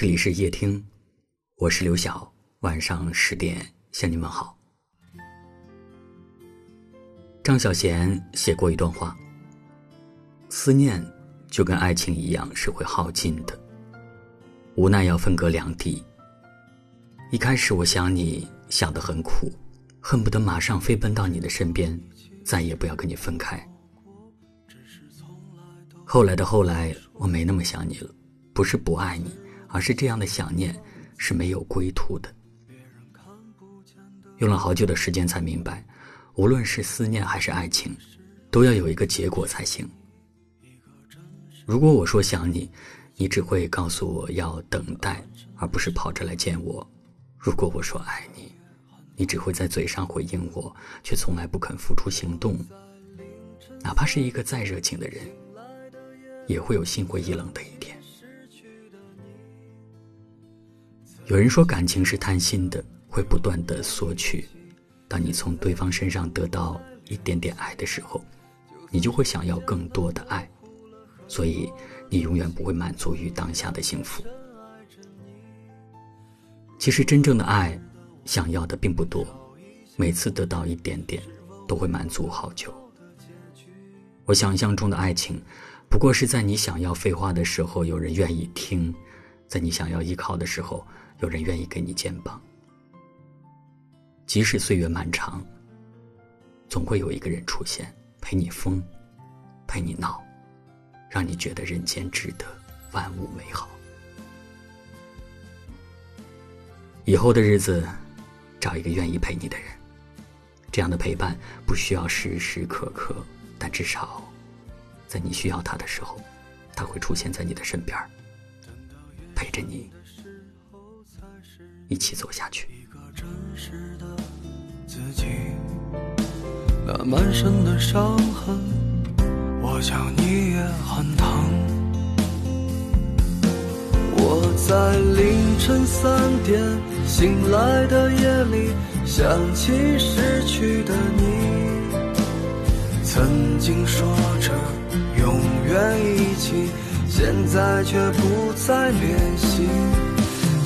这里是夜听，我是刘晓。晚上十点向你们好。张小娴写过一段话：思念就跟爱情一样是会耗尽的，无奈要分隔两地。一开始我想你想得很苦，恨不得马上飞奔到你的身边，再也不要跟你分开。后来的后来，我没那么想你了，不是不爱你，而是这样的想念是没有归途的。用了好久的时间才明白，无论是思念还是爱情，都要有一个结果才行。如果我说想你，你只会告诉我要等待，而不是跑着来见我。如果我说爱你，你只会在嘴上回应我，却从来不肯付出行动。哪怕是一个再热情的人，也会有心灰意冷的一有人说感情是贪心的，会不断的索取。当你从对方身上得到一点点爱的时候，你就会想要更多的爱，所以你永远不会满足于当下的幸福。其实真正的爱，想要的并不多，每次得到一点点，都会满足好久。我想象中的爱情，不过是在你想要废话的时候，有人愿意听；在你想要依靠的时候，有人愿意给你肩膀。即使岁月漫长，总会有一个人出现，陪你疯，陪你闹，让你觉得人间值得，万物美好。以后的日子，找一个愿意陪你的人。这样的陪伴不需要时时刻刻，但至少，在你需要他的时候，他会出现在你的身边，陪着你一起走下去。那满身的伤痕，我想你也很疼。我在凌晨三点醒来的夜里，想起失去的你。曾经说着永远一起，现在却不再联系。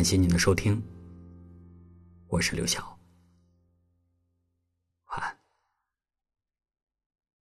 感谢您的收听。我是刘晓。